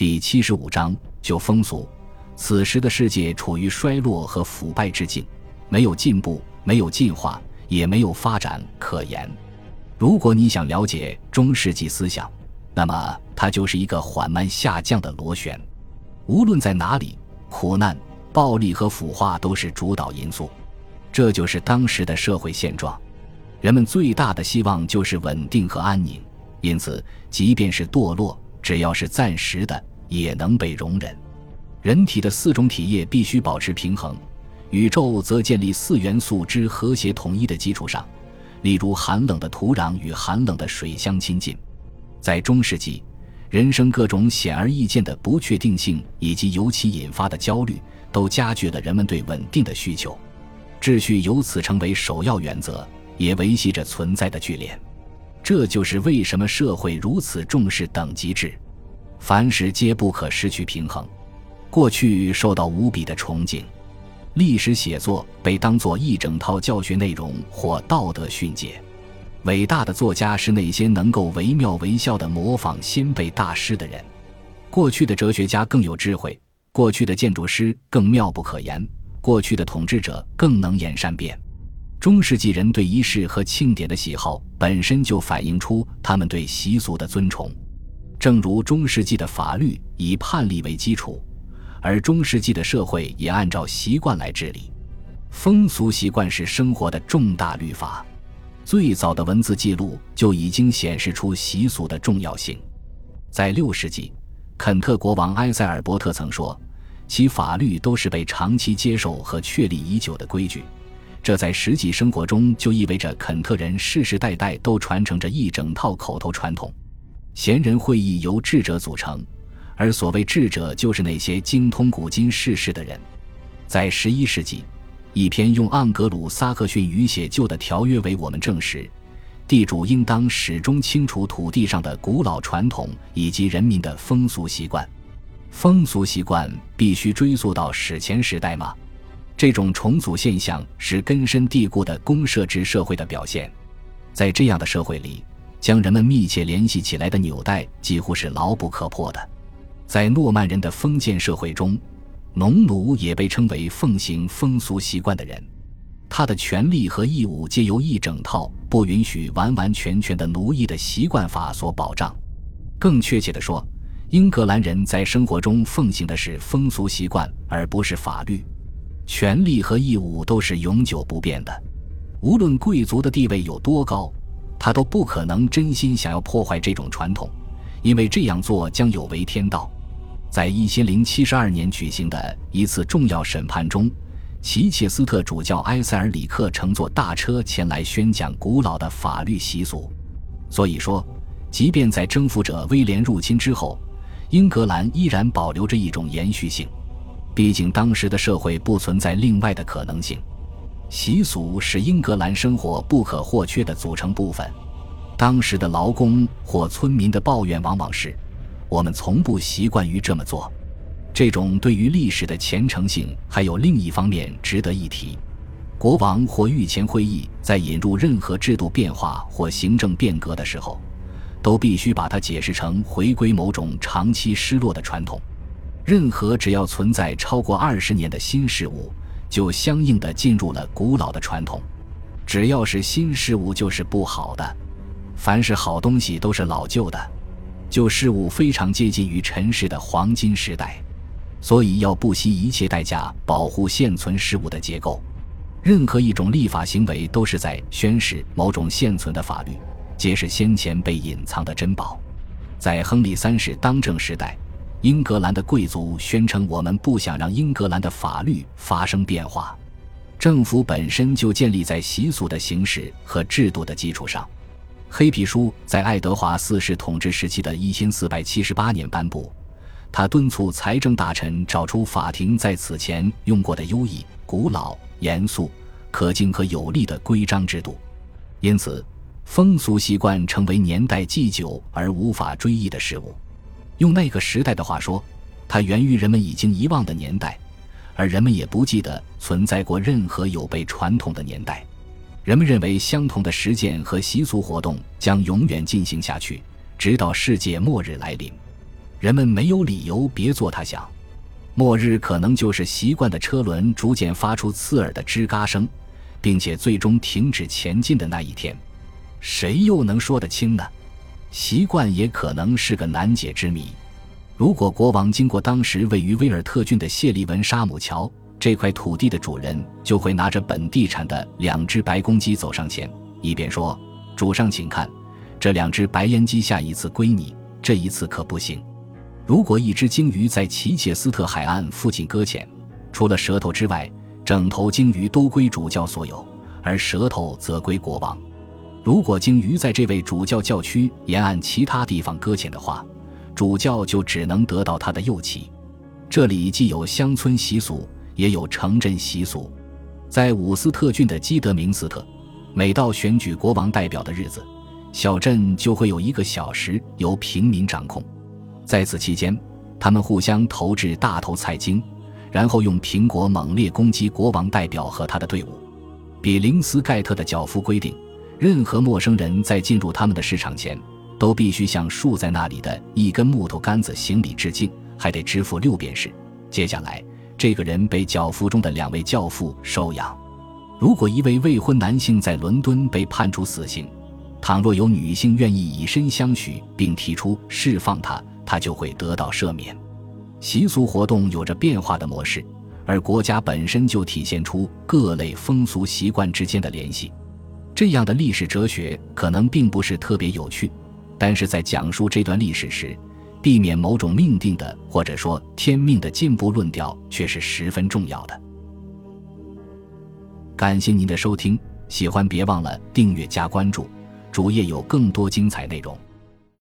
第七十五章就风俗。此时的世界处于衰落和腐败之境，没有进步，没有进化，也没有发展可言。如果你想了解中世纪思想，那么它就是一个缓慢下降的螺旋。无论在哪里，苦难、暴力和腐化都是主导因素。这就是当时的社会现状。人们最大的希望就是稳定和安宁，因此，即便是堕落，只要是暂时的，也能被容忍。人体的四种体液必须保持平衡，宇宙则建立四元素之和谐统一的基础上，例如寒冷的土壤与寒冷的水相亲近。在中世纪，人生各种显而易见的不确定性以及由其引发的焦虑，都加剧了人们对稳定的需求。秩序由此成为首要原则，也维系着存在的聚敛。这就是为什么社会如此重视等级制，凡事皆不可失去平衡。过去受到无比的崇敬，历史写作被当作一整套教学内容或道德训诫。伟大的作家是那些能够惟妙惟肖地模仿先辈大师的人。过去的哲学家更有智慧，过去的建筑师更妙不可言，过去的统治者更能言善辩。中世纪人对仪式和庆典的喜好本身就反映出他们对习俗的尊崇。正如中世纪的法律以判例为基础。而中世纪的社会也按照习惯来治理，风俗习惯是生活的重大律法。最早的文字记录就已经显示出习俗的重要性。在六世纪，肯特国王埃塞尔伯特曾说，其法律都是被长期接受和确立已久的规矩。这在实际生活中就意味着肯特人世世代代都传承着一整套口头传统。贤人会议由智者组成。而所谓智者，就是那些精通古今世事的人。在十一世纪，一篇用盎格鲁撒克逊语写就的条约为我们证实，地主应当始终清除土地上的古老传统以及人民的风俗习惯。风俗习惯必须追溯到史前时代吗？这种重组现象是根深蒂固的公社制社会的表现。在这样的社会里，将人们密切联系起来的纽带几乎是牢不可破的。在诺曼人的封建社会中，农奴也被称为奉行风俗习惯的人，他的权利和义务皆由一整套不允许完完全全的奴役的习惯法所保障。更确切地说，英格兰人在生活中奉行的是风俗习惯，而不是法律。权利和义务都是永久不变的，无论贵族的地位有多高，他都不可能真心想要破坏这种传统，因为这样做将有违天道。在一千零七十二年举行的一次重要审判中，齐切斯特主教埃塞尔里克乘坐大车前来宣讲古老的法律习俗。所以说，即便在征服者威廉入侵之后，英格兰依然保留着一种延续性。毕竟当时的社会不存在另外的可能性。习俗是英格兰生活不可或缺的组成部分。当时的劳工或村民的抱怨往往是。我们从不习惯于这么做，这种对于历史的虔诚性还有另一方面值得一提。国王或御前会议在引入任何制度变化或行政变革的时候，都必须把它解释成回归某种长期失落的传统。任何只要存在超过二十年的新事物，就相应的进入了古老的传统。只要是新事物，就是不好的；凡是好东西，都是老旧的。旧事物非常接近于尘世的黄金时代，所以要不惜一切代价保护现存事物的结构。任何一种立法行为都是在宣示某种现存的法律，皆是先前被隐藏的珍宝。在亨利三世当政时代，英格兰的贵族宣称：“我们不想让英格兰的法律发生变化。”政府本身就建立在习俗的形式和制度的基础上。黑皮书在爱德华四世统治时期的一千四百七十八年颁布，他敦促财政大臣找出法庭在此前用过的优异、古老、严肃、可敬和有力的规章制度。因此，风俗习惯成为年代既久而无法追忆的事物。用那个时代的话说，它源于人们已经遗忘的年代，而人们也不记得存在过任何有被传统的年代。人们认为，相同的实践和习俗活动将永远进行下去，直到世界末日来临。人们没有理由别做他想。末日可能就是习惯的车轮逐渐发出刺耳的吱嘎声，并且最终停止前进的那一天。谁又能说得清呢？习惯也可能是个难解之谜。如果国王经过当时位于威尔特郡的谢利文沙姆桥，这块土地的主人就会拿着本地产的两只白公鸡走上前，一边说：“主上，请看，这两只白烟鸡下一次归你，这一次可不行。”如果一只鲸鱼在奇切斯特海岸附近搁浅，除了舌头之外，整头鲸鱼都归主教所有，而舌头则归国王。如果鲸鱼在这位主教教区沿岸其他地方搁浅的话，主教就只能得到他的幼鳍。这里既有乡村习俗，也有城镇习俗。在伍斯特郡的基德明斯特，每到选举国王代表的日子，小镇就会有一个小时由平民掌控。在此期间，他们互相投掷大头菜茎，然后用苹果猛烈攻击国王代表和他的队伍。比林斯盖特的教夫规定。任何陌生人在进入他们的市场前，都必须向竖在那里的一根木头杆子行礼致敬，还得支付六便士。接下来，这个人被教父中的两位教父收养。如果一位未婚男性在伦敦被判处死刑，倘若有女性愿意以身相许并提出释放他，他就会得到赦免。习俗活动有着变化的模式，而国家本身就体现出各类风俗习惯之间的联系。这样的历史哲学可能并不是特别有趣，但是在讲述这段历史时，避免某种命定的或者说天命的进步论调却是十分重要的。感谢您的收听，喜欢别忘了订阅加关注，主页有更多精彩内容。